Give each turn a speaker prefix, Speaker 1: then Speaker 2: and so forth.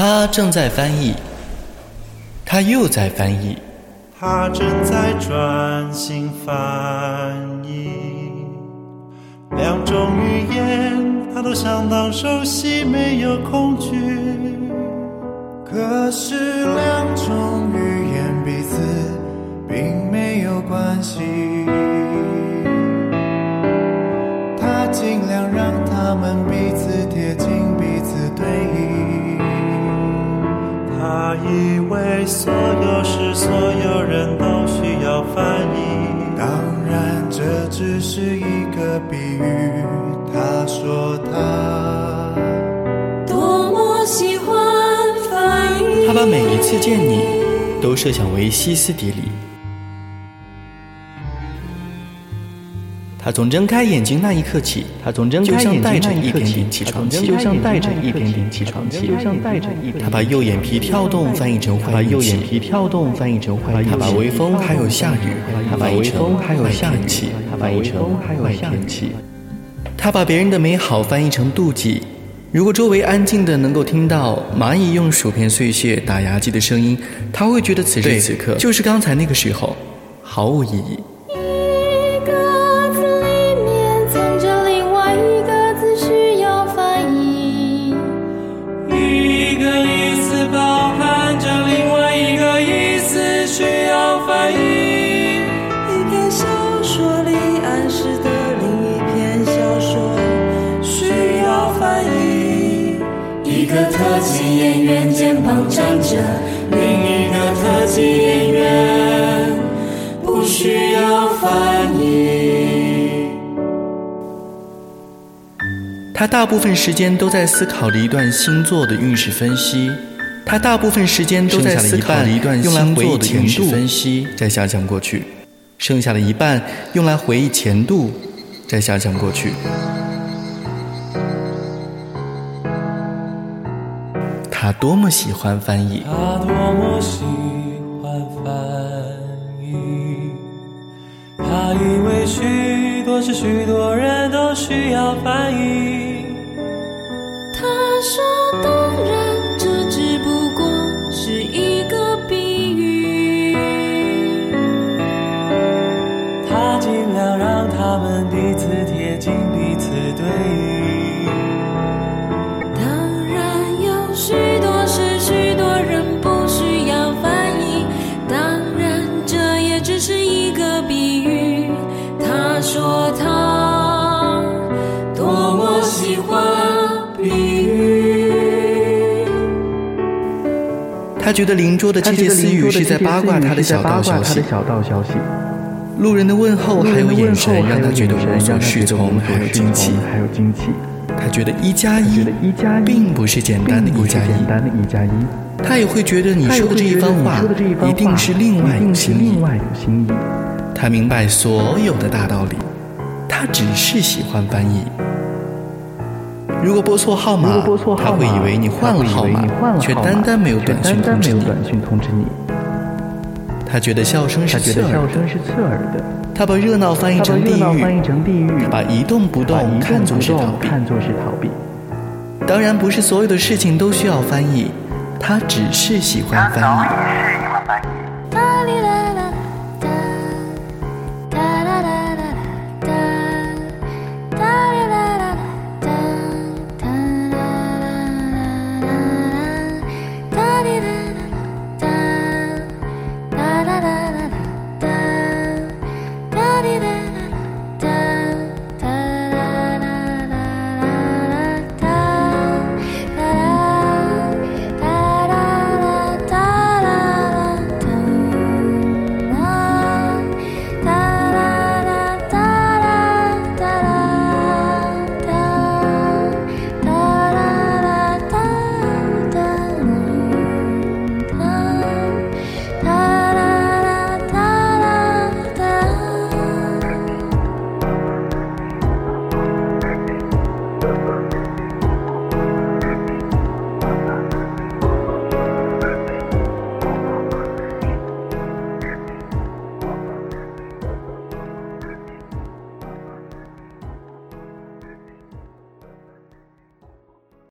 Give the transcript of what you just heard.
Speaker 1: 他正在翻译，他又在翻译，
Speaker 2: 他正在专心翻译。两种语言，他都相当熟悉，没有恐惧。
Speaker 3: 可是两种语言彼此并没有关系。他尽量让他们彼此贴近，
Speaker 2: 以为所有事、所有人都需要翻译。
Speaker 3: 当然，这只是一个比喻。他说他
Speaker 4: 多么喜欢翻译。
Speaker 1: 他把每一次见你都设想为歇斯底里。他从睁开眼睛那一刻起，
Speaker 5: 他从睁开眼睛那一刻起
Speaker 1: 点起床气，
Speaker 5: 就像带着一点点起床气，就像带着一点点
Speaker 1: 他把右眼皮跳动翻译成坏运气，
Speaker 5: 右眼皮跳动翻译成坏运气，
Speaker 1: 他把微风还有下雨
Speaker 5: 他把微风还有
Speaker 1: 坏
Speaker 5: 下雨他把微风还有下雨气。
Speaker 1: 他把别人的美好翻译成妒忌。如果周围安静的能够听到蚂蚁用薯片碎屑打牙祭的声音，他会觉得此时此刻就是刚才那个时候，毫无意义。
Speaker 4: 站着另一个特技演员，不需要翻译。
Speaker 1: 他大部分时间都在思考着一段星座的运势分析，他大部分时间都在思考着一段用来回忆前度分析，再下降过去，剩下的一半用来回忆前度，再下降过去。他多么喜欢翻译，
Speaker 2: 他多么喜欢翻译，他以为许多事、许多人都需要翻译。
Speaker 4: 他说：“当然，这只不过是一个比喻。
Speaker 2: 他尽量让他们彼此
Speaker 4: 他
Speaker 1: 觉得邻桌的窃窃私语是在八卦他的小道消息，路人的问候还有眼神让他觉得无所
Speaker 5: 让他
Speaker 1: 适从，还有惊奇。
Speaker 5: 还有惊奇。
Speaker 1: 他觉得一加一并不是简单的一加一。他也会觉得你说的这一番话
Speaker 5: 一
Speaker 1: 定是另。外有心意。他明白所有的大道理，他只是喜欢翻译。如果拨错号码，
Speaker 5: 如果拨错号码，
Speaker 1: 他会以为你换了号码却单单没有短
Speaker 5: 却
Speaker 1: 信通知你。
Speaker 5: 单单没有短信通知你。
Speaker 1: 他觉得笑声是刺耳的，
Speaker 5: 得笑声是刺耳的。
Speaker 1: 他把热闹翻译成地狱，
Speaker 5: 成地狱，
Speaker 1: 把一动不动看作是逃避。
Speaker 5: 看作是逃避。
Speaker 1: 当然，不是所有的事情都需要翻译，他只是喜欢翻译。
Speaker 4: 啦哩啦